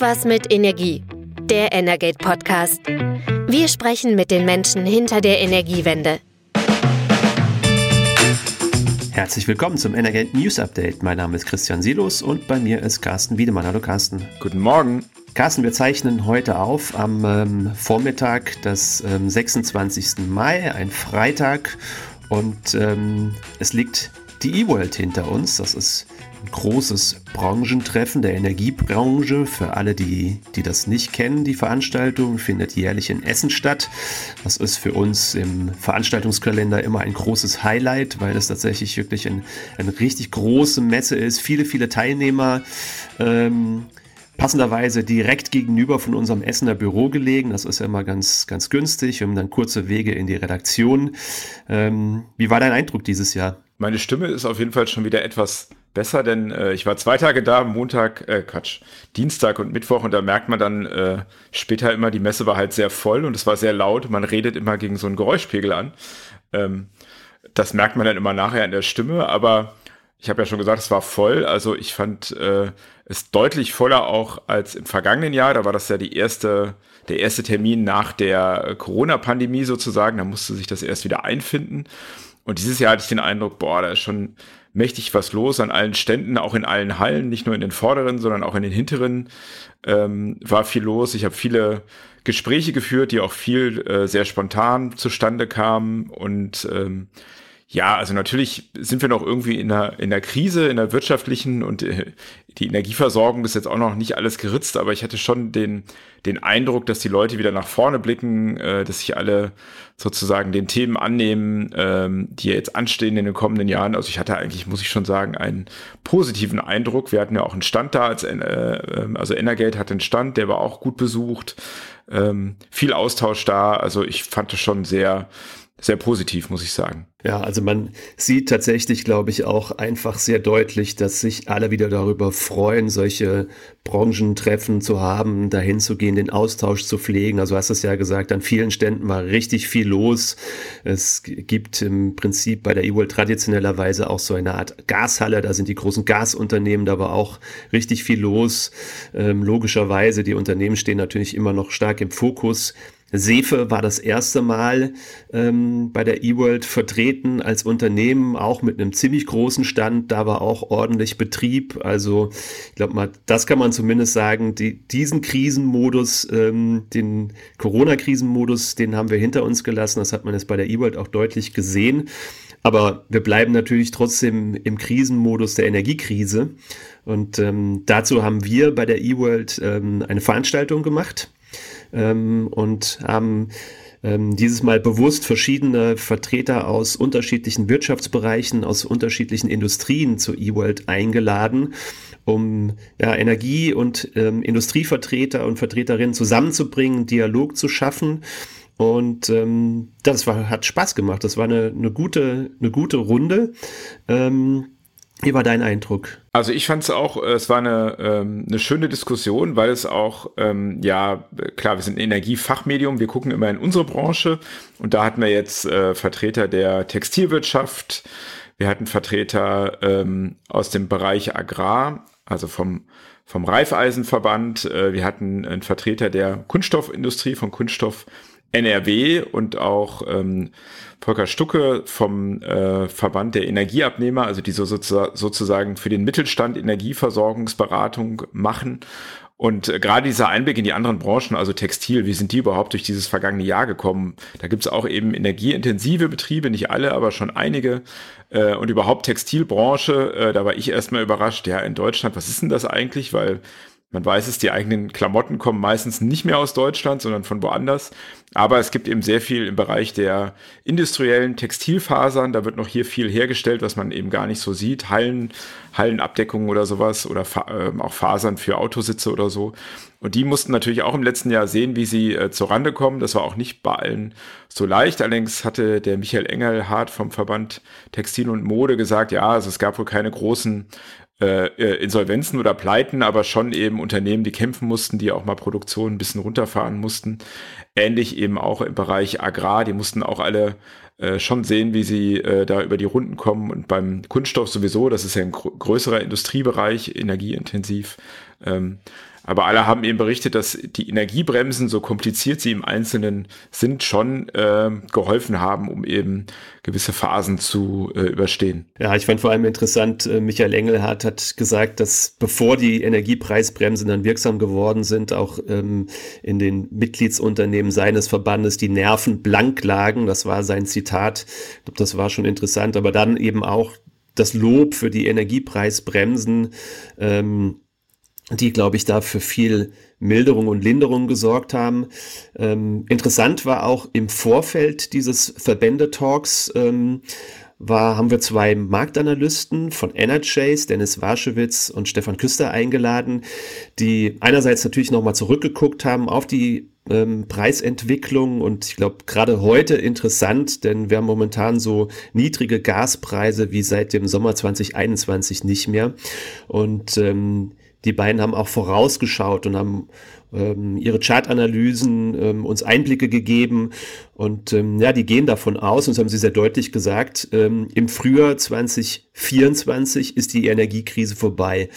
Irgendwas mit Energie. Der Energate Podcast. Wir sprechen mit den Menschen hinter der Energiewende. Herzlich willkommen zum Energate News Update. Mein Name ist Christian Silos und bei mir ist Carsten Wiedemann. Hallo Carsten. Guten Morgen. Carsten, wir zeichnen heute auf am ähm, Vormittag des ähm, 26. Mai, ein Freitag. Und ähm, es liegt die E-World hinter uns. Das ist ein großes Branchentreffen der Energiebranche. Für alle, die, die das nicht kennen, die Veranstaltung findet jährlich in Essen statt. Das ist für uns im Veranstaltungskalender immer ein großes Highlight, weil es tatsächlich wirklich ein, eine richtig große Messe ist. Viele, viele Teilnehmer. Ähm, passenderweise direkt gegenüber von unserem Essener Büro gelegen. Das ist ja immer ganz, ganz günstig. Wir haben dann kurze Wege in die Redaktion. Ähm, wie war dein Eindruck dieses Jahr? Meine Stimme ist auf jeden Fall schon wieder etwas besser, denn äh, ich war zwei Tage da, Montag, äh, Quatsch, Dienstag und Mittwoch und da merkt man dann äh, später immer, die Messe war halt sehr voll und es war sehr laut. Man redet immer gegen so einen Geräuschpegel an. Ähm, das merkt man dann immer nachher in der Stimme, aber ich habe ja schon gesagt, es war voll. Also ich fand äh, es deutlich voller auch als im vergangenen Jahr. Da war das ja die erste, der erste Termin nach der Corona-Pandemie sozusagen. Da musste sich das erst wieder einfinden. Und dieses Jahr hatte ich den Eindruck, boah, da ist schon mächtig was los an allen Ständen, auch in allen Hallen, nicht nur in den vorderen, sondern auch in den hinteren ähm, war viel los. Ich habe viele Gespräche geführt, die auch viel äh, sehr spontan zustande kamen und ähm, ja, also natürlich sind wir noch irgendwie in der, in der Krise, in der wirtschaftlichen und äh, die Energieversorgung ist jetzt auch noch nicht alles geritzt, aber ich hatte schon den, den Eindruck, dass die Leute wieder nach vorne blicken, äh, dass sich alle sozusagen den Themen annehmen, ähm, die jetzt anstehen in den kommenden Jahren. Also ich hatte eigentlich, muss ich schon sagen, einen positiven Eindruck. Wir hatten ja auch einen Stand da, als, äh, ähm, also Energate hatte einen Stand, der war auch gut besucht, ähm, viel Austausch da. Also ich fand es schon sehr, sehr positiv, muss ich sagen. Ja, also man sieht tatsächlich, glaube ich, auch einfach sehr deutlich, dass sich alle wieder darüber freuen, solche Branchentreffen zu haben, dahin zu gehen, den Austausch zu pflegen. Also hast es ja gesagt, an vielen Ständen war richtig viel los. Es gibt im Prinzip bei der E-World traditionellerweise auch so eine Art Gashalle. Da sind die großen Gasunternehmen, da war auch richtig viel los. Ähm, logischerweise, die Unternehmen stehen natürlich immer noch stark im Fokus. Sefe war das erste Mal ähm, bei der eWorld vertreten als Unternehmen, auch mit einem ziemlich großen Stand. Da war auch ordentlich Betrieb. Also ich glaube mal, das kann man zumindest sagen. Die, diesen Krisenmodus, ähm, den Corona-Krisenmodus, den haben wir hinter uns gelassen. Das hat man jetzt bei der eWorld auch deutlich gesehen. Aber wir bleiben natürlich trotzdem im Krisenmodus der Energiekrise. Und ähm, dazu haben wir bei der eWorld ähm, eine Veranstaltung gemacht ähm, und haben ähm, dieses Mal bewusst verschiedene Vertreter aus unterschiedlichen Wirtschaftsbereichen, aus unterschiedlichen Industrien zur eWorld eingeladen, um ja, Energie- und ähm, Industrievertreter und Vertreterinnen zusammenzubringen, Dialog zu schaffen. Und ähm, das war, hat Spaß gemacht. Das war eine, eine, gute, eine gute Runde. Ähm, wie war dein Eindruck? Also ich fand es auch, es war eine, ähm, eine schöne Diskussion, weil es auch, ähm, ja, klar, wir sind ein Energiefachmedium, wir gucken immer in unsere Branche. Und da hatten wir jetzt äh, Vertreter der Textilwirtschaft, wir hatten Vertreter ähm, aus dem Bereich Agrar, also vom, vom Reifeisenverband, äh, wir hatten einen Vertreter der Kunststoffindustrie, von Kunststoff NRW und auch ähm, Volker Stucke vom äh, Verband der Energieabnehmer, also die so sozusagen für den Mittelstand Energieversorgungsberatung machen. Und äh, gerade dieser Einblick in die anderen Branchen, also Textil, wie sind die überhaupt durch dieses vergangene Jahr gekommen? Da gibt's auch eben energieintensive Betriebe, nicht alle, aber schon einige. Äh, und überhaupt Textilbranche, äh, da war ich erstmal überrascht, ja, in Deutschland, was ist denn das eigentlich? Weil man weiß es, die eigenen Klamotten kommen meistens nicht mehr aus Deutschland, sondern von woanders. Aber es gibt eben sehr viel im Bereich der industriellen Textilfasern. Da wird noch hier viel hergestellt, was man eben gar nicht so sieht. Hallen, Hallenabdeckungen oder sowas oder äh, auch Fasern für Autositze oder so. Und die mussten natürlich auch im letzten Jahr sehen, wie sie äh, Rande kommen. Das war auch nicht bei allen so leicht. Allerdings hatte der Michael Engelhardt vom Verband Textil und Mode gesagt, ja, also es gab wohl keine großen äh, äh, Insolvenzen oder Pleiten, aber schon eben Unternehmen, die kämpfen mussten, die auch mal Produktion ein bisschen runterfahren mussten. ähnlich eben auch im Bereich Agrar. Die mussten auch alle äh, schon sehen, wie sie äh, da über die Runden kommen. Und beim Kunststoff sowieso, das ist ja ein größerer Industriebereich, energieintensiv. Ähm, aber alle haben eben berichtet, dass die Energiebremsen, so kompliziert sie im Einzelnen sind, schon äh, geholfen haben, um eben gewisse Phasen zu äh, überstehen. Ja, ich fand vor allem interessant, äh, Michael Engelhardt hat gesagt, dass bevor die Energiepreisbremsen dann wirksam geworden sind, auch ähm, in den Mitgliedsunternehmen seines Verbandes die Nerven blank lagen. Das war sein Zitat. Ich glaube, das war schon interessant. Aber dann eben auch das Lob für die Energiepreisbremsen. Ähm, die, glaube ich, da für viel Milderung und Linderung gesorgt haben. Ähm, interessant war auch im Vorfeld dieses Verbände-Talks, ähm, war, haben wir zwei Marktanalysten von Energize, Dennis Warschewitz und Stefan Küster eingeladen, die einerseits natürlich nochmal zurückgeguckt haben auf die ähm, Preisentwicklung und ich glaube gerade heute interessant, denn wir haben momentan so niedrige Gaspreise wie seit dem Sommer 2021 nicht mehr und ähm, die beiden haben auch vorausgeschaut und haben ähm, ihre Chartanalysen ähm, uns Einblicke gegeben. Und ähm, ja, die gehen davon aus, und das haben sie sehr deutlich gesagt, ähm, im Frühjahr 2024 ist die Energiekrise vorbei.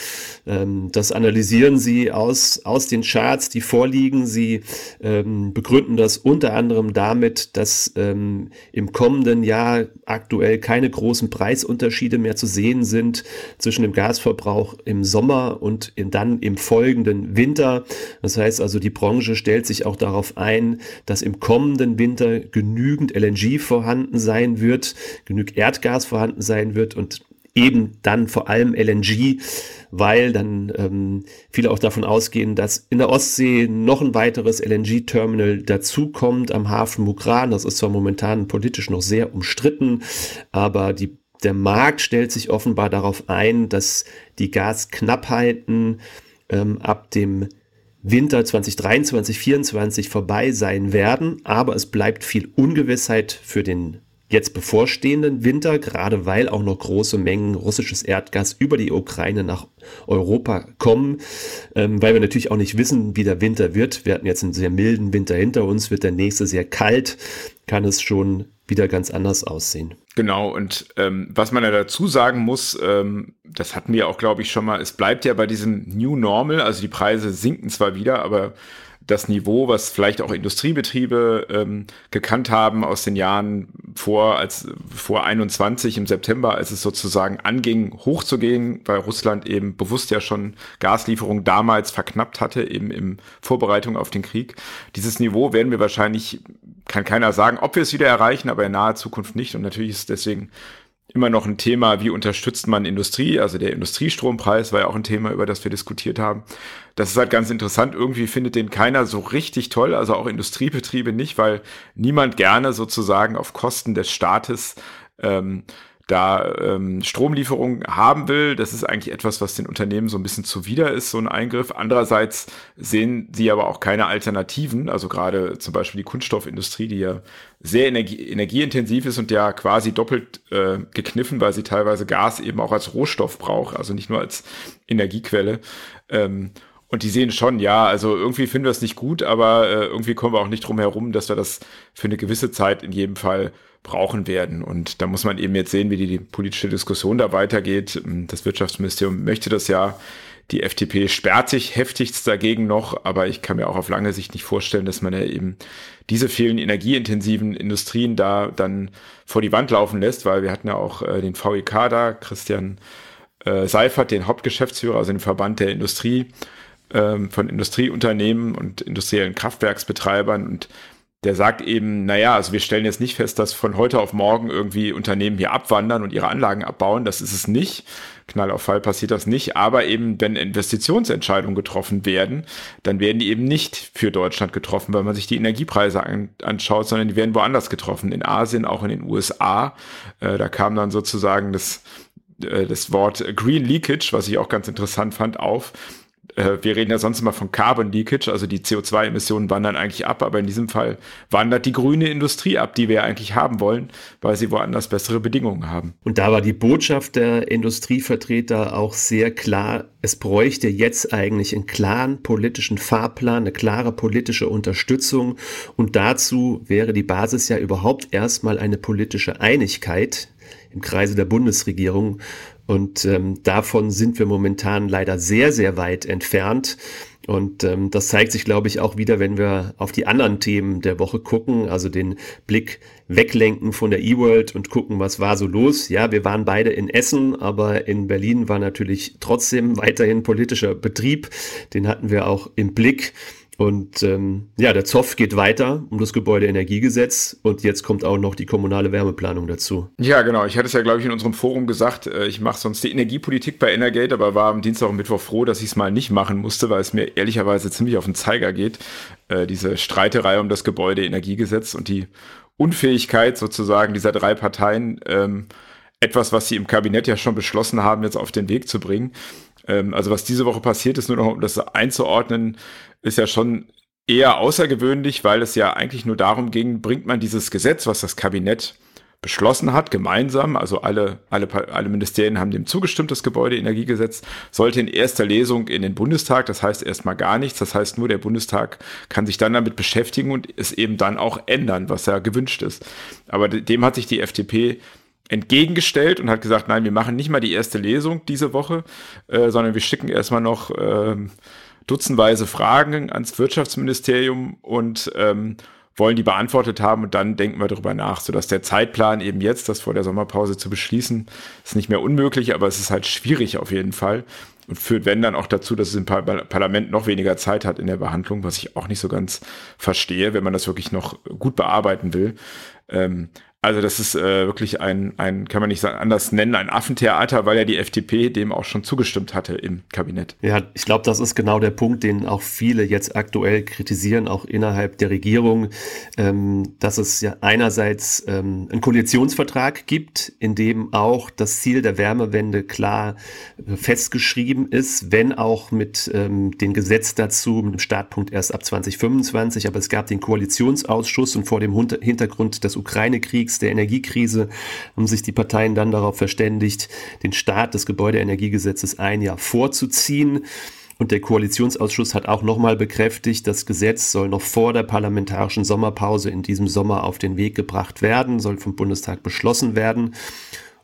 Ähm, das analysieren sie aus, aus den Charts, die vorliegen. Sie ähm, begründen das unter anderem damit, dass ähm, im kommenden Jahr aktuell keine großen Preisunterschiede mehr zu sehen sind zwischen dem Gasverbrauch im Sommer und in, dann im folgenden Winter. Das heißt also, die Branche stellt sich auch darauf ein, dass im kommenden Winter genügend LNG vorhanden sein wird, genügend Erdgas vorhanden sein wird und eben dann vor allem LNG, weil dann ähm, viele auch davon ausgehen, dass in der Ostsee noch ein weiteres LNG-Terminal dazukommt am Hafen Mukran. Das ist zwar momentan politisch noch sehr umstritten, aber die, der Markt stellt sich offenbar darauf ein, dass die Gasknappheiten ähm, ab dem Winter 2023, 2024 vorbei sein werden, aber es bleibt viel Ungewissheit für den jetzt bevorstehenden Winter, gerade weil auch noch große Mengen russisches Erdgas über die Ukraine nach Europa kommen, ähm, weil wir natürlich auch nicht wissen, wie der Winter wird. Wir hatten jetzt einen sehr milden Winter hinter uns, wird der nächste sehr kalt, kann es schon wieder ganz anders aussehen. Genau, und ähm, was man ja dazu sagen muss, ähm, das hatten wir auch, glaube ich, schon mal, es bleibt ja bei diesem New Normal, also die Preise sinken zwar wieder, aber das Niveau, was vielleicht auch Industriebetriebe ähm, gekannt haben aus den Jahren vor, als vor 21 im September, als es sozusagen anging, hochzugehen, weil Russland eben bewusst ja schon Gaslieferungen damals verknappt hatte, eben in Vorbereitung auf den Krieg. Dieses Niveau werden wir wahrscheinlich, kann keiner sagen, ob wir es wieder erreichen, aber in naher Zukunft nicht. Und natürlich ist deswegen immer noch ein Thema, wie unterstützt man Industrie? Also der Industriestrompreis war ja auch ein Thema, über das wir diskutiert haben. Das ist halt ganz interessant. Irgendwie findet den keiner so richtig toll, also auch Industriebetriebe nicht, weil niemand gerne sozusagen auf Kosten des Staates ähm, da ähm, Stromlieferung haben will. Das ist eigentlich etwas, was den Unternehmen so ein bisschen zuwider ist, so ein Eingriff. Andererseits sehen sie aber auch keine Alternativen. Also gerade zum Beispiel die Kunststoffindustrie, die ja sehr energie energieintensiv ist und ja quasi doppelt äh, gekniffen, weil sie teilweise Gas eben auch als Rohstoff braucht, also nicht nur als Energiequelle. Ähm, und die sehen schon, ja, also irgendwie finden wir es nicht gut, aber äh, irgendwie kommen wir auch nicht drum herum, dass wir das für eine gewisse Zeit in jedem Fall brauchen werden. Und da muss man eben jetzt sehen, wie die, die politische Diskussion da weitergeht. Das Wirtschaftsministerium möchte das ja. Die FDP sperrt sich heftigst dagegen noch, aber ich kann mir auch auf lange Sicht nicht vorstellen, dass man ja eben diese vielen energieintensiven Industrien da dann vor die Wand laufen lässt, weil wir hatten ja auch äh, den VEK da, Christian äh, Seifert, den Hauptgeschäftsführer, also den Verband der Industrie, ähm, von Industrieunternehmen und industriellen Kraftwerksbetreibern und der sagt eben, naja, also wir stellen jetzt nicht fest, dass von heute auf morgen irgendwie Unternehmen hier abwandern und ihre Anlagen abbauen. Das ist es nicht. Knall auf Fall passiert das nicht. Aber eben, wenn Investitionsentscheidungen getroffen werden, dann werden die eben nicht für Deutschland getroffen, weil man sich die Energiepreise an, anschaut, sondern die werden woanders getroffen. In Asien, auch in den USA. Äh, da kam dann sozusagen das, äh, das Wort Green Leakage, was ich auch ganz interessant fand, auf wir reden ja sonst immer von Carbon Leakage, also die CO2-Emissionen wandern eigentlich ab, aber in diesem Fall wandert die grüne Industrie ab, die wir eigentlich haben wollen, weil sie woanders bessere Bedingungen haben. Und da war die Botschaft der Industrievertreter auch sehr klar, es bräuchte jetzt eigentlich einen klaren politischen Fahrplan, eine klare politische Unterstützung und dazu wäre die Basis ja überhaupt erstmal eine politische Einigkeit im Kreise der Bundesregierung. Und ähm, davon sind wir momentan leider sehr, sehr weit entfernt. Und ähm, das zeigt sich, glaube ich, auch wieder, wenn wir auf die anderen Themen der Woche gucken, also den Blick weglenken von der E-World und gucken, was war so los. Ja, wir waren beide in Essen, aber in Berlin war natürlich trotzdem weiterhin politischer Betrieb. Den hatten wir auch im Blick. Und ähm, ja, der Zoff geht weiter um das Gebäudeenergiegesetz und jetzt kommt auch noch die kommunale Wärmeplanung dazu. Ja, genau. Ich hatte es ja, glaube ich, in unserem Forum gesagt, äh, ich mache sonst die Energiepolitik bei Energate, aber war am Dienstag und Mittwoch froh, dass ich es mal nicht machen musste, weil es mir ehrlicherweise ziemlich auf den Zeiger geht. Äh, diese Streiterei um das Gebäudeenergiegesetz und die Unfähigkeit sozusagen dieser drei Parteien, ähm, etwas, was sie im Kabinett ja schon beschlossen haben, jetzt auf den Weg zu bringen. Ähm, also was diese Woche passiert ist, nur noch um das einzuordnen, ist ja schon eher außergewöhnlich, weil es ja eigentlich nur darum ging, bringt man dieses Gesetz, was das Kabinett beschlossen hat, gemeinsam, also alle, alle, alle Ministerien haben dem zugestimmt, das Gebäudeenergiegesetz sollte in erster Lesung in den Bundestag, das heißt erstmal gar nichts, das heißt nur der Bundestag kann sich dann damit beschäftigen und es eben dann auch ändern, was ja gewünscht ist. Aber dem hat sich die FDP entgegengestellt und hat gesagt, nein, wir machen nicht mal die erste Lesung diese Woche, äh, sondern wir schicken erstmal noch äh, dutzendweise Fragen ans Wirtschaftsministerium und ähm, wollen die beantwortet haben und dann denken wir darüber nach, sodass der Zeitplan eben jetzt, das vor der Sommerpause zu beschließen, ist nicht mehr unmöglich, aber es ist halt schwierig auf jeden Fall und führt, wenn dann auch dazu, dass es im Parlament noch weniger Zeit hat in der Behandlung, was ich auch nicht so ganz verstehe, wenn man das wirklich noch gut bearbeiten will. Ähm, also das ist äh, wirklich ein, ein, kann man nicht anders nennen, ein Affentheater, weil ja die FDP dem auch schon zugestimmt hatte im Kabinett. Ja, ich glaube, das ist genau der Punkt, den auch viele jetzt aktuell kritisieren, auch innerhalb der Regierung, ähm, dass es ja einerseits ähm, einen Koalitionsvertrag gibt, in dem auch das Ziel der Wärmewende klar äh, festgeschrieben ist, wenn auch mit ähm, dem Gesetz dazu, mit dem Startpunkt erst ab 2025, aber es gab den Koalitionsausschuss und vor dem Hintergrund des Ukraine-Kriegs Kontext der Energiekrise haben sich die Parteien dann darauf verständigt, den Start des Gebäudeenergiegesetzes ein Jahr vorzuziehen. Und der Koalitionsausschuss hat auch nochmal bekräftigt, das Gesetz soll noch vor der parlamentarischen Sommerpause in diesem Sommer auf den Weg gebracht werden, soll vom Bundestag beschlossen werden.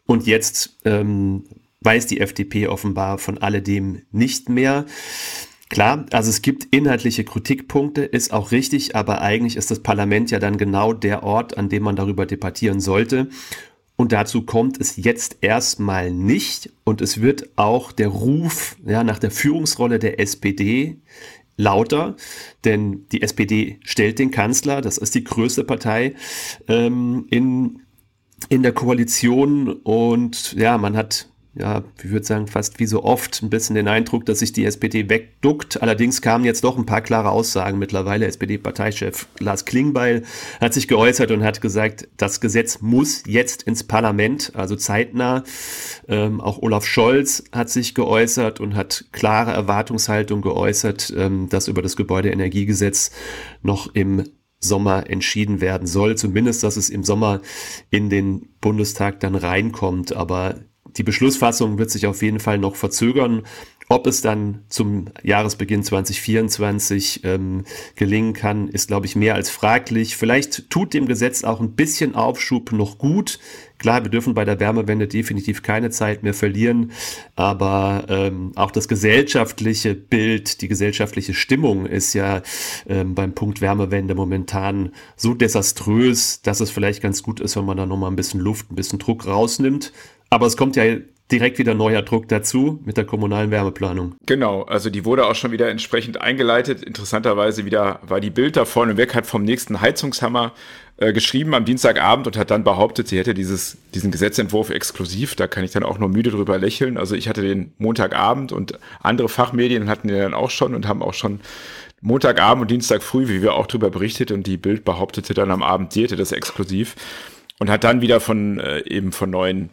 Und jetzt ähm, weiß die FDP offenbar von alledem nicht mehr. Klar, also es gibt inhaltliche Kritikpunkte, ist auch richtig, aber eigentlich ist das Parlament ja dann genau der Ort, an dem man darüber debattieren sollte. Und dazu kommt es jetzt erstmal nicht. Und es wird auch der Ruf ja, nach der Führungsrolle der SPD lauter, denn die SPD stellt den Kanzler, das ist die größte Partei ähm, in, in der Koalition. Und ja, man hat ja, ich würde sagen, fast wie so oft ein bisschen den Eindruck, dass sich die SPD wegduckt. Allerdings kamen jetzt doch ein paar klare Aussagen mittlerweile. SPD-Parteichef Lars Klingbeil hat sich geäußert und hat gesagt, das Gesetz muss jetzt ins Parlament, also zeitnah. Ähm, auch Olaf Scholz hat sich geäußert und hat klare Erwartungshaltung geäußert, ähm, dass über das Gebäudeenergiegesetz noch im Sommer entschieden werden soll. Zumindest, dass es im Sommer in den Bundestag dann reinkommt. Aber die Beschlussfassung wird sich auf jeden Fall noch verzögern. Ob es dann zum Jahresbeginn 2024 ähm, gelingen kann, ist, glaube ich, mehr als fraglich. Vielleicht tut dem Gesetz auch ein bisschen Aufschub noch gut. Klar, wir dürfen bei der Wärmewende definitiv keine Zeit mehr verlieren, aber ähm, auch das gesellschaftliche Bild, die gesellschaftliche Stimmung ist ja ähm, beim Punkt Wärmewende momentan so desaströs, dass es vielleicht ganz gut ist, wenn man da nochmal ein bisschen Luft, ein bisschen Druck rausnimmt. Aber es kommt ja direkt wieder neuer Druck dazu mit der kommunalen Wärmeplanung. Genau, also die wurde auch schon wieder entsprechend eingeleitet. Interessanterweise wieder war die Bild da vorne weg, hat vom nächsten Heizungshammer äh, geschrieben am Dienstagabend und hat dann behauptet, sie hätte dieses, diesen Gesetzentwurf exklusiv. Da kann ich dann auch nur müde drüber lächeln. Also ich hatte den Montagabend und andere Fachmedien hatten den dann auch schon und haben auch schon Montagabend und Dienstag früh, wie wir auch drüber berichtet und die Bild behauptete dann am Abend, sie hätte das exklusiv und hat dann wieder von äh, eben von neuen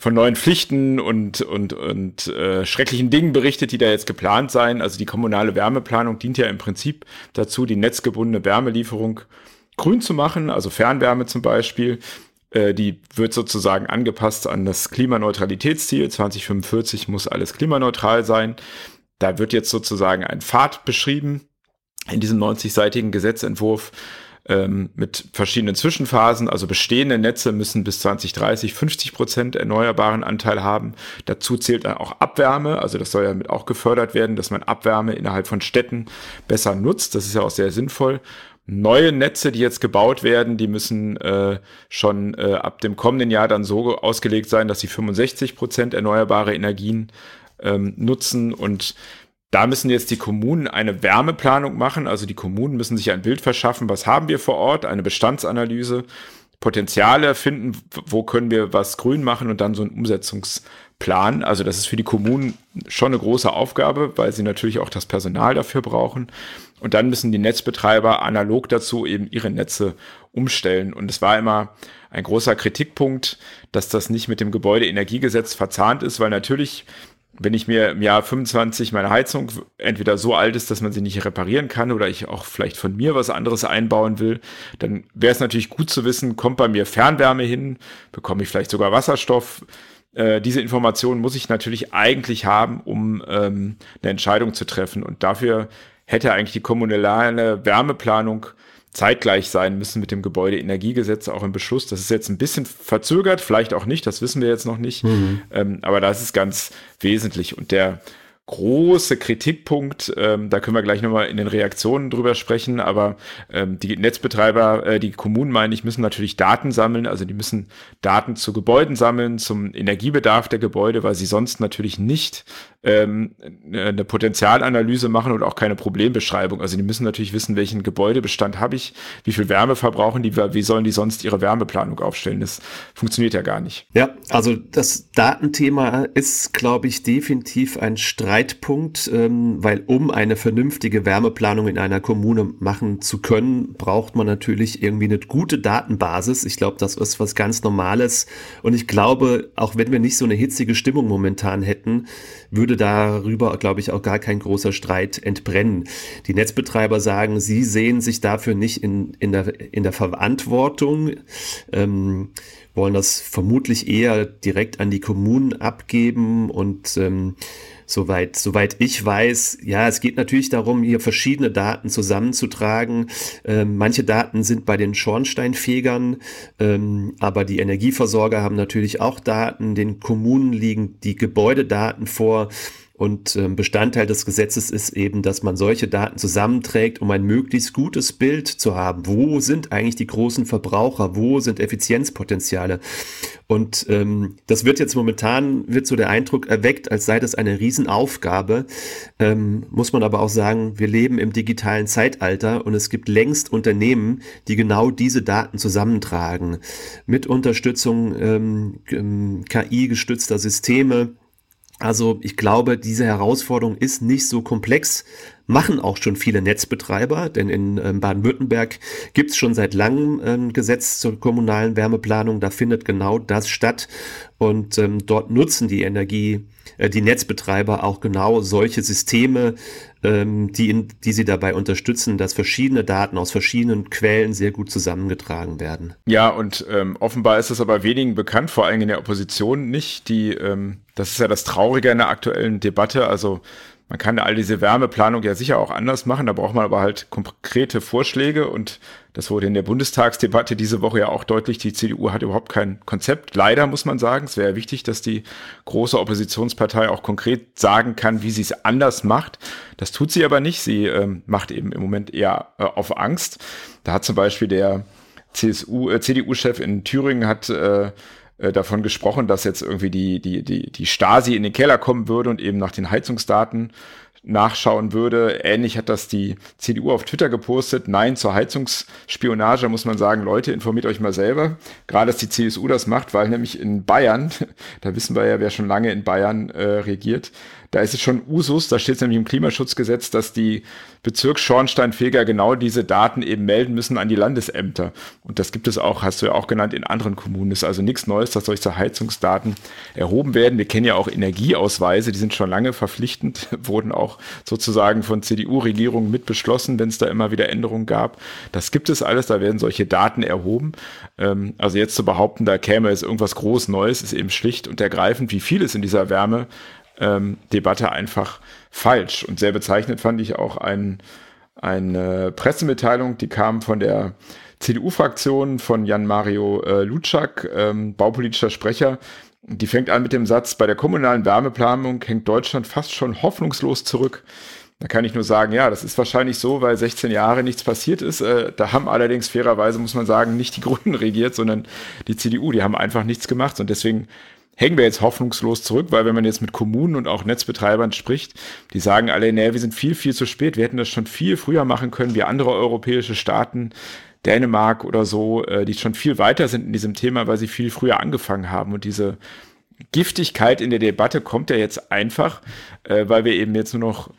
von neuen Pflichten und, und, und äh, schrecklichen Dingen berichtet, die da jetzt geplant seien. Also die kommunale Wärmeplanung dient ja im Prinzip dazu, die netzgebundene Wärmelieferung grün zu machen, also Fernwärme zum Beispiel. Äh, die wird sozusagen angepasst an das Klimaneutralitätsziel. 2045 muss alles klimaneutral sein. Da wird jetzt sozusagen ein Pfad beschrieben in diesem 90-seitigen Gesetzentwurf ähm, mit verschiedenen Zwischenphasen. Also bestehende Netze müssen bis 2030 50 Prozent erneuerbaren Anteil haben. Dazu zählt dann auch Abwärme. Also das soll ja mit auch gefördert werden, dass man Abwärme innerhalb von Städten besser nutzt. Das ist ja auch sehr sinnvoll. Neue Netze, die jetzt gebaut werden, die müssen äh, schon äh, ab dem kommenden Jahr dann so ausgelegt sein, dass sie 65 Prozent erneuerbare Energien ähm, nutzen und da müssen jetzt die Kommunen eine Wärmeplanung machen. Also die Kommunen müssen sich ein Bild verschaffen, was haben wir vor Ort, eine Bestandsanalyse, Potenziale finden, wo können wir was grün machen und dann so ein Umsetzungsplan. Also das ist für die Kommunen schon eine große Aufgabe, weil sie natürlich auch das Personal dafür brauchen. Und dann müssen die Netzbetreiber analog dazu eben ihre Netze umstellen. Und es war immer ein großer Kritikpunkt, dass das nicht mit dem Gebäudeenergiegesetz verzahnt ist, weil natürlich wenn ich mir im Jahr 25 meine Heizung entweder so alt ist, dass man sie nicht reparieren kann oder ich auch vielleicht von mir was anderes einbauen will, dann wäre es natürlich gut zu wissen, kommt bei mir Fernwärme hin, bekomme ich vielleicht sogar Wasserstoff. Äh, diese Informationen muss ich natürlich eigentlich haben, um ähm, eine Entscheidung zu treffen. Und dafür hätte eigentlich die kommunale Wärmeplanung zeitgleich sein müssen mit dem Gebäudeenergiegesetz auch im Beschluss. Das ist jetzt ein bisschen verzögert, vielleicht auch nicht, das wissen wir jetzt noch nicht. Mhm. Ähm, aber das ist ganz wesentlich. Und der große Kritikpunkt, ähm, da können wir gleich nochmal in den Reaktionen drüber sprechen, aber ähm, die Netzbetreiber, äh, die Kommunen meine ich, müssen natürlich Daten sammeln, also die müssen Daten zu Gebäuden sammeln, zum Energiebedarf der Gebäude, weil sie sonst natürlich nicht ähm, eine Potenzialanalyse machen und auch keine Problembeschreibung. Also die müssen natürlich wissen, welchen Gebäudebestand habe ich, wie viel Wärme verbrauchen die, wie sollen die sonst ihre Wärmeplanung aufstellen. Das funktioniert ja gar nicht. Ja, also das Datenthema ist, glaube ich, definitiv ein Streitpunkt, ähm, weil um eine vernünftige Wärmeplanung in einer Kommune machen zu können, braucht man natürlich irgendwie eine gute Datenbasis. Ich glaube, das ist was ganz Normales. Und ich glaube, auch wenn wir nicht so eine hitzige Stimmung momentan hätten, würde darüber, glaube ich, auch gar kein großer Streit entbrennen. Die Netzbetreiber sagen, sie sehen sich dafür nicht in, in, der, in der Verantwortung, ähm, wollen das vermutlich eher direkt an die Kommunen abgeben und ähm, Soweit, soweit ich weiß, ja, es geht natürlich darum, hier verschiedene Daten zusammenzutragen. Ähm, manche Daten sind bei den Schornsteinfegern, ähm, aber die Energieversorger haben natürlich auch Daten. Den Kommunen liegen die Gebäudedaten vor. Und ähm, Bestandteil des Gesetzes ist eben, dass man solche Daten zusammenträgt, um ein möglichst gutes Bild zu haben. Wo sind eigentlich die großen Verbraucher? Wo sind Effizienzpotenziale? Und ähm, das wird jetzt momentan, wird so der Eindruck erweckt, als sei das eine Riesenaufgabe. Ähm, muss man aber auch sagen, wir leben im digitalen Zeitalter und es gibt längst Unternehmen, die genau diese Daten zusammentragen. Mit Unterstützung ähm, KI-gestützter Systeme also ich glaube, diese Herausforderung ist nicht so komplex, machen auch schon viele Netzbetreiber, denn in ähm, Baden-Württemberg gibt es schon seit langem ein Gesetz zur kommunalen Wärmeplanung, da findet genau das statt und ähm, dort nutzen die Energie, äh, die Netzbetreiber auch genau solche Systeme, ähm, die, in, die sie dabei unterstützen, dass verschiedene Daten aus verschiedenen Quellen sehr gut zusammengetragen werden. Ja, und ähm, offenbar ist es aber wenigen bekannt, vor allem in der Opposition nicht. Die, ähm, das ist ja das Traurige in der aktuellen Debatte. Also man kann all diese Wärmeplanung ja sicher auch anders machen, da braucht man aber halt konkrete Vorschläge und das wurde in der Bundestagsdebatte diese Woche ja auch deutlich, die CDU hat überhaupt kein Konzept. Leider muss man sagen, es wäre wichtig, dass die große Oppositionspartei auch konkret sagen kann, wie sie es anders macht. Das tut sie aber nicht, sie ähm, macht eben im Moment eher äh, auf Angst. Da hat zum Beispiel der CSU, äh, CDU-Chef in Thüringen hat äh, äh, davon gesprochen, dass jetzt irgendwie die, die, die, die Stasi in den Keller kommen würde und eben nach den Heizungsdaten nachschauen würde. Ähnlich hat das die CDU auf Twitter gepostet. Nein zur Heizungsspionage, muss man sagen, Leute, informiert euch mal selber. Gerade, dass die CSU das macht, weil nämlich in Bayern, da wissen wir ja, wer schon lange in Bayern äh, regiert, Da ist es schon Usus, da steht es nämlich im Klimaschutzgesetz, dass die Bezirksschornsteinfeger genau diese Daten eben melden müssen an die Landesämter. Und das gibt es auch, hast du ja auch genannt, in anderen Kommunen. Das ist also nichts Neues, dass solche Heizungsdaten erhoben werden. Wir kennen ja auch Energieausweise, die sind schon lange verpflichtend, wurden auch sozusagen von CDU-Regierungen mit beschlossen, wenn es da immer wieder Änderungen gab. Das gibt es alles, da werden solche Daten erhoben. Ähm, also jetzt zu behaupten, da käme es irgendwas groß Neues, ist eben schlicht und ergreifend, wie vieles in dieser Wärme ähm, Debatte einfach falsch. Und sehr bezeichnend fand ich auch ein, eine Pressemitteilung, die kam von der CDU-Fraktion von Jan-Mario äh, Lutschak, ähm, baupolitischer Sprecher. Die fängt an mit dem Satz, bei der kommunalen Wärmeplanung hängt Deutschland fast schon hoffnungslos zurück. Da kann ich nur sagen, ja, das ist wahrscheinlich so, weil 16 Jahre nichts passiert ist. Äh, da haben allerdings fairerweise, muss man sagen, nicht die Grünen regiert, sondern die CDU. Die haben einfach nichts gemacht. Und deswegen hängen wir jetzt hoffnungslos zurück, weil wenn man jetzt mit Kommunen und auch Netzbetreibern spricht, die sagen alle, nee, wir sind viel, viel zu spät, wir hätten das schon viel früher machen können, wie andere europäische Staaten, Dänemark oder so, äh, die schon viel weiter sind in diesem Thema, weil sie viel früher angefangen haben. Und diese Giftigkeit in der Debatte kommt ja jetzt einfach, äh, weil wir eben jetzt nur noch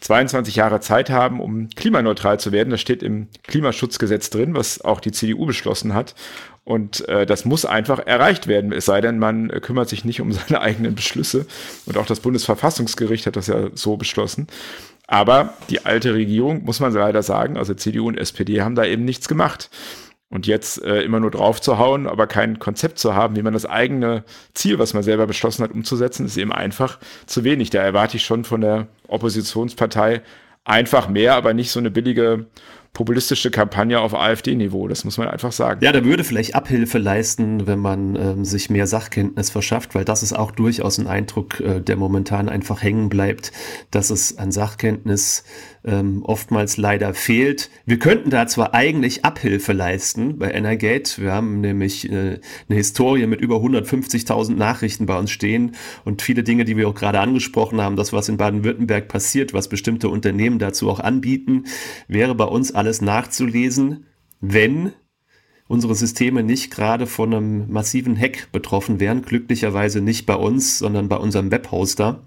22 Jahre Zeit haben, um klimaneutral zu werden. Das steht im Klimaschutzgesetz drin, was auch die CDU beschlossen hat. Und äh, das muss einfach erreicht werden, es sei denn, man kümmert sich nicht um seine eigenen Beschlüsse. Und auch das Bundesverfassungsgericht hat das ja so beschlossen. Aber die alte Regierung, muss man leider sagen, also CDU und SPD haben da eben nichts gemacht. Und jetzt äh, immer nur drauf zu hauen, aber kein Konzept zu haben, wie man das eigene Ziel, was man selber beschlossen hat, umzusetzen, ist eben einfach zu wenig. Da erwarte ich schon von der Oppositionspartei einfach mehr, aber nicht so eine billige populistische Kampagne auf AfD-Niveau. Das muss man einfach sagen. Ja, da würde vielleicht Abhilfe leisten, wenn man ähm, sich mehr Sachkenntnis verschafft, weil das ist auch durchaus ein Eindruck, äh, der momentan einfach hängen bleibt, dass es an Sachkenntnis ähm, oftmals leider fehlt. Wir könnten da zwar eigentlich Abhilfe leisten bei Energate. Wir haben nämlich äh, eine Historie mit über 150.000 Nachrichten bei uns stehen und viele Dinge, die wir auch gerade angesprochen haben, das, was in Baden-Württemberg passiert, was bestimmte Unternehmen dazu auch anbieten, wäre bei uns alles nachzulesen, wenn unsere Systeme nicht gerade von einem massiven Hack betroffen wären. Glücklicherweise nicht bei uns, sondern bei unserem Webhoster.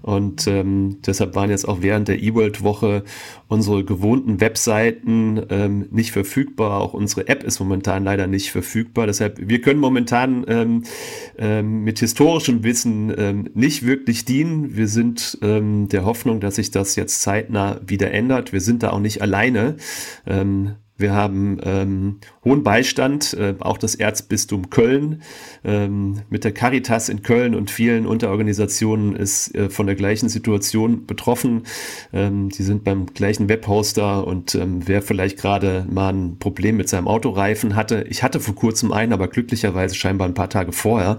Und ähm, deshalb waren jetzt auch während der eWorld-Woche unsere gewohnten Webseiten ähm, nicht verfügbar. Auch unsere App ist momentan leider nicht verfügbar. Deshalb, wir können momentan ähm, ähm, mit historischem Wissen ähm, nicht wirklich dienen. Wir sind ähm, der Hoffnung, dass sich das jetzt zeitnah wieder ändert. Wir sind da auch nicht alleine. Ähm, wir haben ähm, hohen Beistand, äh, auch das Erzbistum Köln ähm, mit der Caritas in Köln und vielen Unterorganisationen ist äh, von der gleichen Situation betroffen. Ähm, die sind beim gleichen Webhoster und ähm, wer vielleicht gerade mal ein Problem mit seinem Autoreifen hatte, ich hatte vor kurzem einen, aber glücklicherweise scheinbar ein paar Tage vorher,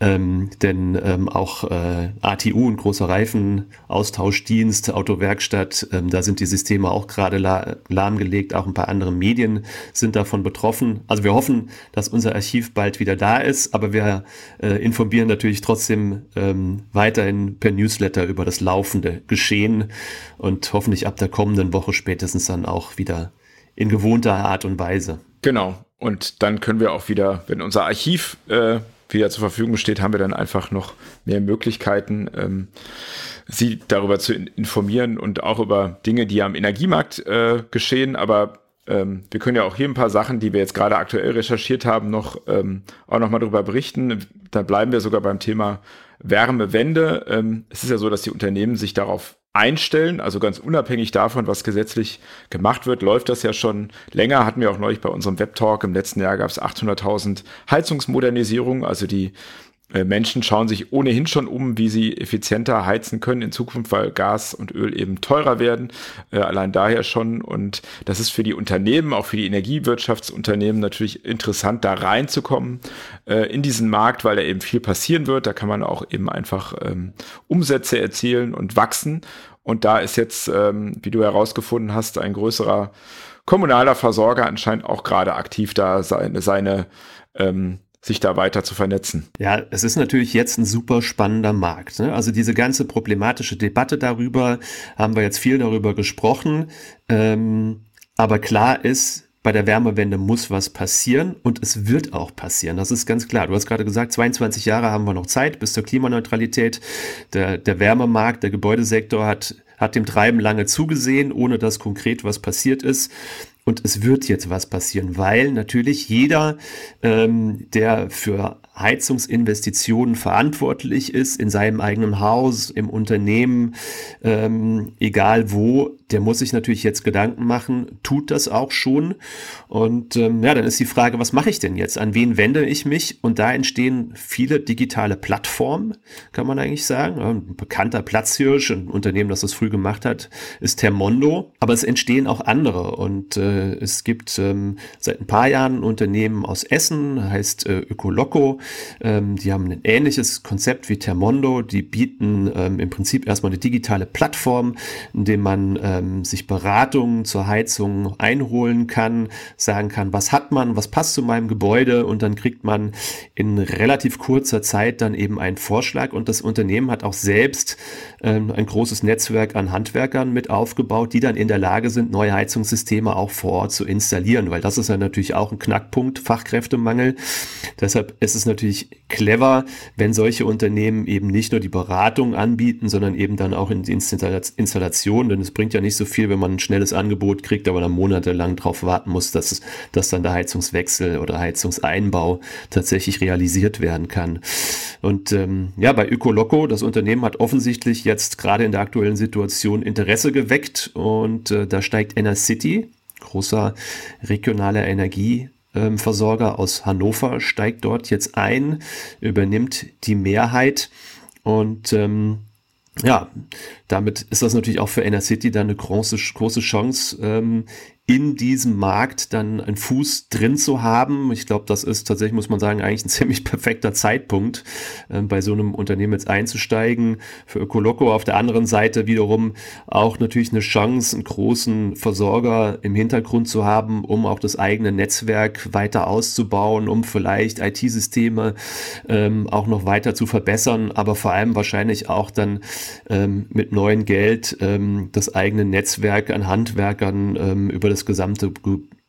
ähm, denn ähm, auch äh, ATU, ein großer Reifenaustauschdienst, Autowerkstatt, ähm, da sind die Systeme auch gerade la lahmgelegt, auch ein paar andere Medien sind davon betroffen. Also wir hoffen, dass unser Archiv bald wieder da ist, aber wir äh, informieren natürlich trotzdem ähm, weiterhin per Newsletter über das laufende Geschehen und hoffentlich ab der kommenden Woche spätestens dann auch wieder in gewohnter Art und Weise. Genau. Und dann können wir auch wieder, wenn unser Archiv äh, wieder zur Verfügung steht, haben wir dann einfach noch mehr Möglichkeiten, ähm, Sie darüber zu informieren und auch über Dinge, die am Energiemarkt äh, geschehen. Aber ähm, wir können ja auch hier ein paar Sachen, die wir jetzt gerade aktuell recherchiert haben, noch ähm, auch noch mal darüber berichten. Da bleiben wir sogar beim Thema Wärmewende. Ähm, es ist ja so, dass die Unternehmen sich darauf einstellen, also ganz unabhängig davon, was gesetzlich gemacht wird, läuft das ja schon länger. Hatten wir auch neulich bei unserem Webtalk. Im letzten Jahr gab es 800.000 Heizungsmodernisierungen, also die Menschen schauen sich ohnehin schon um, wie sie effizienter heizen können in Zukunft, weil Gas und Öl eben teurer werden. Äh, allein daher schon. Und das ist für die Unternehmen, auch für die Energiewirtschaftsunternehmen natürlich interessant, da reinzukommen äh, in diesen Markt, weil da eben viel passieren wird. Da kann man auch eben einfach ähm, Umsätze erzielen und wachsen. Und da ist jetzt, ähm, wie du herausgefunden hast, ein größerer kommunaler Versorger anscheinend auch gerade aktiv da seine, seine ähm, sich da weiter zu vernetzen. Ja, es ist natürlich jetzt ein super spannender Markt. Ne? Also diese ganze problematische Debatte darüber, haben wir jetzt viel darüber gesprochen. Ähm, aber klar ist, bei der Wärmewende muss was passieren und es wird auch passieren. Das ist ganz klar. Du hast gerade gesagt, 22 Jahre haben wir noch Zeit bis zur Klimaneutralität. Der, der Wärmemarkt, der Gebäudesektor hat, hat dem Treiben lange zugesehen, ohne dass konkret was passiert ist. Und es wird jetzt was passieren, weil natürlich jeder, ähm, der für Heizungsinvestitionen verantwortlich ist, in seinem eigenen Haus, im Unternehmen, ähm, egal wo, der muss sich natürlich jetzt Gedanken machen, tut das auch schon. Und ähm, ja, dann ist die Frage, was mache ich denn jetzt? An wen wende ich mich? Und da entstehen viele digitale Plattformen, kann man eigentlich sagen. Ein bekannter Platzhirsch, ein Unternehmen, das das früh gemacht hat, ist Termondo. Aber es entstehen auch andere. Und äh, es gibt ähm, seit ein paar Jahren ein Unternehmen aus Essen, heißt äh, Ökoloco. Ähm, die haben ein ähnliches Konzept wie Termondo. Die bieten ähm, im Prinzip erstmal eine digitale Plattform, in dem man ähm, sich Beratungen zur Heizung einholen kann, sagen kann, was hat man, was passt zu meinem Gebäude und dann kriegt man in relativ kurzer Zeit dann eben einen Vorschlag und das Unternehmen hat auch selbst ähm, ein großes Netzwerk an Handwerkern mit aufgebaut, die dann in der Lage sind, neue Heizungssysteme auch vor Ort zu installieren, weil das ist ja natürlich auch ein Knackpunkt, Fachkräftemangel. Deshalb ist es natürlich clever, wenn solche Unternehmen eben nicht nur die Beratung anbieten, sondern eben dann auch in die Installation, denn es bringt ja nicht so viel, wenn man ein schnelles Angebot kriegt, aber dann monatelang darauf warten muss, dass, dass dann der Heizungswechsel oder Heizungseinbau tatsächlich realisiert werden kann. Und ähm, ja, bei Ökoloco, das Unternehmen hat offensichtlich jetzt gerade in der aktuellen Situation Interesse geweckt und äh, da steigt Enercity, großer regionaler Energieversorger aus Hannover, steigt dort jetzt ein, übernimmt die Mehrheit. Und ähm, ja, damit ist das natürlich auch für Enercity dann eine große, große Chance, ähm, in diesem Markt dann einen Fuß drin zu haben. Ich glaube, das ist tatsächlich, muss man sagen, eigentlich ein ziemlich perfekter Zeitpunkt, äh, bei so einem Unternehmen jetzt einzusteigen. Für Ökoloco auf der anderen Seite wiederum auch natürlich eine Chance, einen großen Versorger im Hintergrund zu haben, um auch das eigene Netzwerk weiter auszubauen, um vielleicht IT-Systeme ähm, auch noch weiter zu verbessern, aber vor allem wahrscheinlich auch dann ähm, mit neuem Geld ähm, das eigene Netzwerk an Handwerkern ähm, über das das gesamte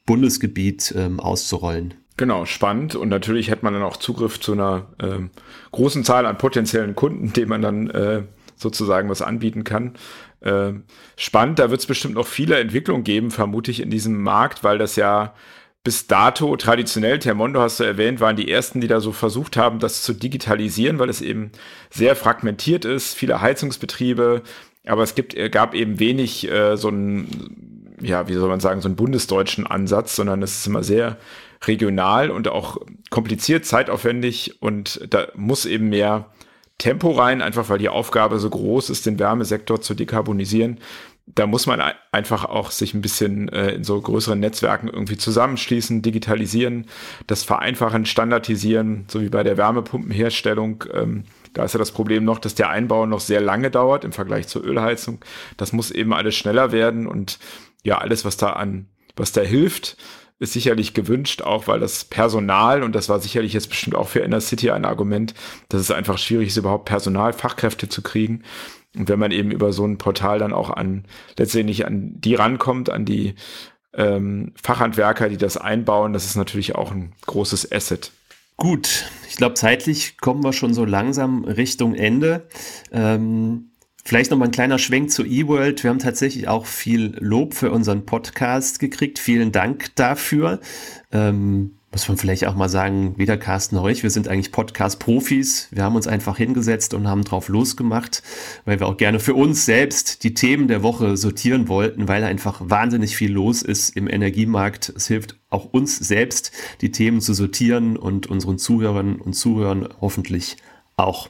Bundesgebiet ähm, auszurollen. Genau, spannend. Und natürlich hätte man dann auch Zugriff zu einer ähm, großen Zahl an potenziellen Kunden, denen man dann äh, sozusagen was anbieten kann. Äh, spannend, da wird es bestimmt noch viele Entwicklungen geben, vermute ich, in diesem Markt, weil das ja bis dato traditionell, Termondo hast du erwähnt, waren die ersten, die da so versucht haben, das zu digitalisieren, weil es eben sehr fragmentiert ist, viele Heizungsbetriebe, aber es gibt, gab eben wenig äh, so ein ja, wie soll man sagen, so einen bundesdeutschen Ansatz, sondern es ist immer sehr regional und auch kompliziert, zeitaufwendig und da muss eben mehr Tempo rein, einfach weil die Aufgabe so groß ist, den Wärmesektor zu dekarbonisieren. Da muss man einfach auch sich ein bisschen äh, in so größeren Netzwerken irgendwie zusammenschließen, digitalisieren, das vereinfachen, standardisieren, so wie bei der Wärmepumpenherstellung. Ähm, da ist ja das Problem noch, dass der Einbau noch sehr lange dauert im Vergleich zur Ölheizung. Das muss eben alles schneller werden und ja, alles, was da an, was da hilft, ist sicherlich gewünscht, auch weil das Personal, und das war sicherlich jetzt bestimmt auch für Inner City ein Argument, dass es einfach schwierig ist, überhaupt Personal, Fachkräfte zu kriegen. Und wenn man eben über so ein Portal dann auch an, letztendlich an die rankommt, an die ähm, Fachhandwerker, die das einbauen, das ist natürlich auch ein großes Asset. Gut, ich glaube, zeitlich kommen wir schon so langsam Richtung Ende. Ähm, Vielleicht noch mal ein kleiner Schwenk zu eWorld. Wir haben tatsächlich auch viel Lob für unseren Podcast gekriegt. Vielen Dank dafür. Ähm, muss man vielleicht auch mal sagen, weder Carsten noch ich, wir sind eigentlich Podcast-Profis. Wir haben uns einfach hingesetzt und haben drauf losgemacht, weil wir auch gerne für uns selbst die Themen der Woche sortieren wollten, weil einfach wahnsinnig viel los ist im Energiemarkt. Es hilft auch uns selbst, die Themen zu sortieren und unseren Zuhörern und Zuhörern hoffentlich auch.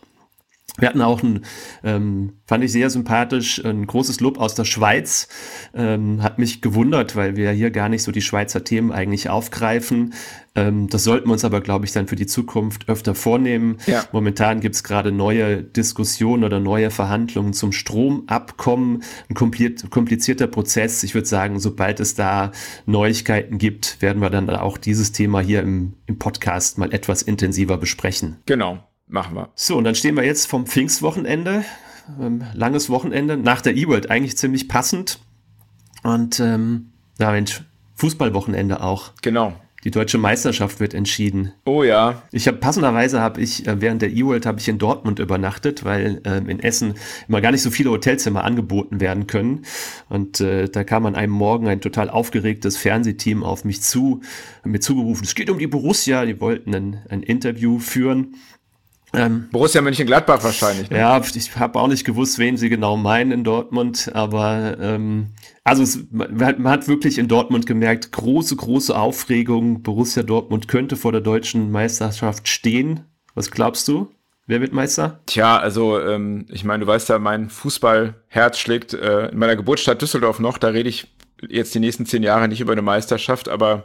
Wir hatten auch ein, ähm, fand ich sehr sympathisch, ein großes Lob aus der Schweiz. Ähm, hat mich gewundert, weil wir hier gar nicht so die Schweizer Themen eigentlich aufgreifen. Ähm, das sollten wir uns aber, glaube ich, dann für die Zukunft öfter vornehmen. Ja. Momentan gibt es gerade neue Diskussionen oder neue Verhandlungen zum Stromabkommen. Ein komplizierter Prozess. Ich würde sagen, sobald es da Neuigkeiten gibt, werden wir dann auch dieses Thema hier im, im Podcast mal etwas intensiver besprechen. Genau. Machen wir. So, und dann stehen wir jetzt vom Pfingstwochenende. Ähm, langes Wochenende nach der E-World, eigentlich ziemlich passend. Und ähm, ja, Mensch, Fußballwochenende auch. Genau. Die deutsche Meisterschaft wird entschieden. Oh ja. Ich habe passenderweise habe ich äh, während der E-World habe ich in Dortmund übernachtet, weil äh, in Essen immer gar nicht so viele Hotelzimmer angeboten werden können. Und äh, da kam an einem Morgen ein total aufgeregtes Fernsehteam auf mich zu, mir zugerufen, es geht um die Borussia. Die wollten ein, ein Interview führen. Ähm, Borussia Mönchengladbach wahrscheinlich. Ne? Ja, ich habe auch nicht gewusst, wen sie genau meinen in Dortmund, aber ähm, also es, man, hat wirklich in Dortmund gemerkt, große, große Aufregung. Borussia Dortmund könnte vor der deutschen Meisterschaft stehen. Was glaubst du? Wer wird Meister? Tja, also ähm, ich meine, du weißt ja, mein Fußballherz schlägt äh, in meiner Geburtsstadt Düsseldorf noch. Da rede ich jetzt die nächsten zehn Jahre nicht über eine Meisterschaft, aber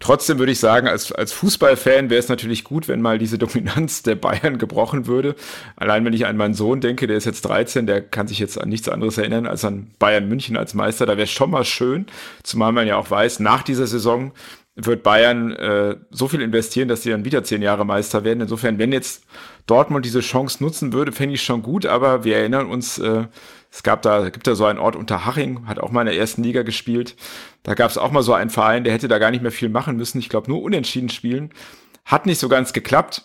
Trotzdem würde ich sagen, als, als Fußballfan wäre es natürlich gut, wenn mal diese Dominanz der Bayern gebrochen würde. Allein wenn ich an meinen Sohn denke, der ist jetzt 13, der kann sich jetzt an nichts anderes erinnern als an Bayern München als Meister. Da wäre es schon mal schön, zumal man ja auch weiß, nach dieser Saison wird Bayern äh, so viel investieren, dass sie dann wieder zehn Jahre Meister werden. Insofern, wenn jetzt Dortmund diese Chance nutzen würde, fände ich schon gut, aber wir erinnern uns, äh, es gab da, gibt da so einen Ort unter Haching, hat auch mal in der ersten Liga gespielt. Da gab es auch mal so einen Verein, der hätte da gar nicht mehr viel machen müssen. Ich glaube, nur unentschieden spielen. Hat nicht so ganz geklappt.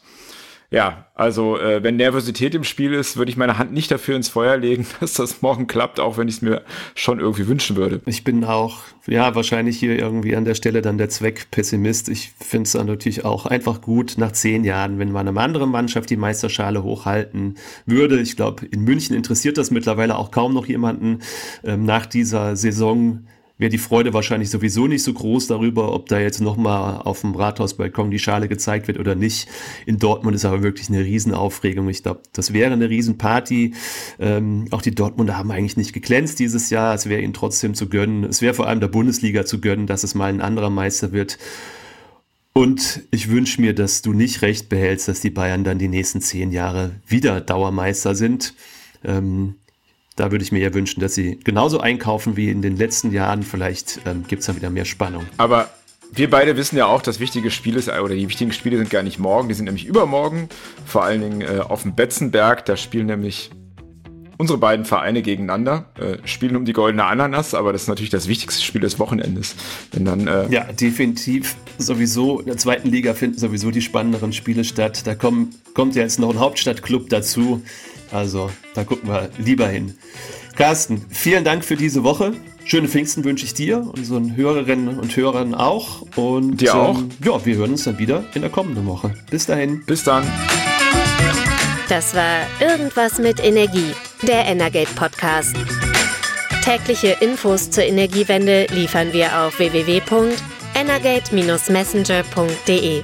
Ja, also äh, wenn Nervosität im Spiel ist, würde ich meine Hand nicht dafür ins Feuer legen, dass das morgen klappt, auch wenn ich es mir schon irgendwie wünschen würde. Ich bin auch, ja, wahrscheinlich hier irgendwie an der Stelle dann der Zweckpessimist. Ich finde es dann natürlich auch einfach gut nach zehn Jahren, wenn man eine andere Mannschaft die Meisterschale hochhalten würde. Ich glaube, in München interessiert das mittlerweile auch kaum noch jemanden ähm, nach dieser Saison wäre die Freude wahrscheinlich sowieso nicht so groß darüber, ob da jetzt nochmal auf dem Rathausbalkon die Schale gezeigt wird oder nicht. In Dortmund ist aber wirklich eine Riesenaufregung. Ich glaube, das wäre eine Riesenparty. Ähm, auch die Dortmunder haben eigentlich nicht geglänzt dieses Jahr. Es wäre ihnen trotzdem zu gönnen. Es wäre vor allem der Bundesliga zu gönnen, dass es mal ein anderer Meister wird. Und ich wünsche mir, dass du nicht recht behältst, dass die Bayern dann die nächsten zehn Jahre wieder Dauermeister sind. Ähm, da würde ich mir ja wünschen, dass sie genauso einkaufen wie in den letzten Jahren. Vielleicht ähm, gibt es dann wieder mehr Spannung. Aber wir beide wissen ja auch, dass wichtige Spiele oder die wichtigen Spiele sind gar nicht morgen, die sind nämlich übermorgen. Vor allen Dingen äh, auf dem Betzenberg. Da spielen nämlich unsere beiden Vereine gegeneinander, äh, spielen um die goldene Ananas, aber das ist natürlich das wichtigste Spiel des Wochenendes. Wenn dann, äh ja, definitiv. Sowieso, in der zweiten Liga finden sowieso die spannenderen Spiele statt. Da kommen, kommt ja jetzt noch ein Hauptstadtclub dazu. Also da gucken wir lieber hin. Carsten, vielen Dank für diese Woche. Schöne Pfingsten wünsche ich dir, unseren Hörerinnen und Hörern auch. Und dir auch. Ähm, ja, wir hören uns dann wieder in der kommenden Woche. Bis dahin. Bis dann. Das war Irgendwas mit Energie, der Energate Podcast. Tägliche Infos zur Energiewende liefern wir auf www.energate-messenger.de.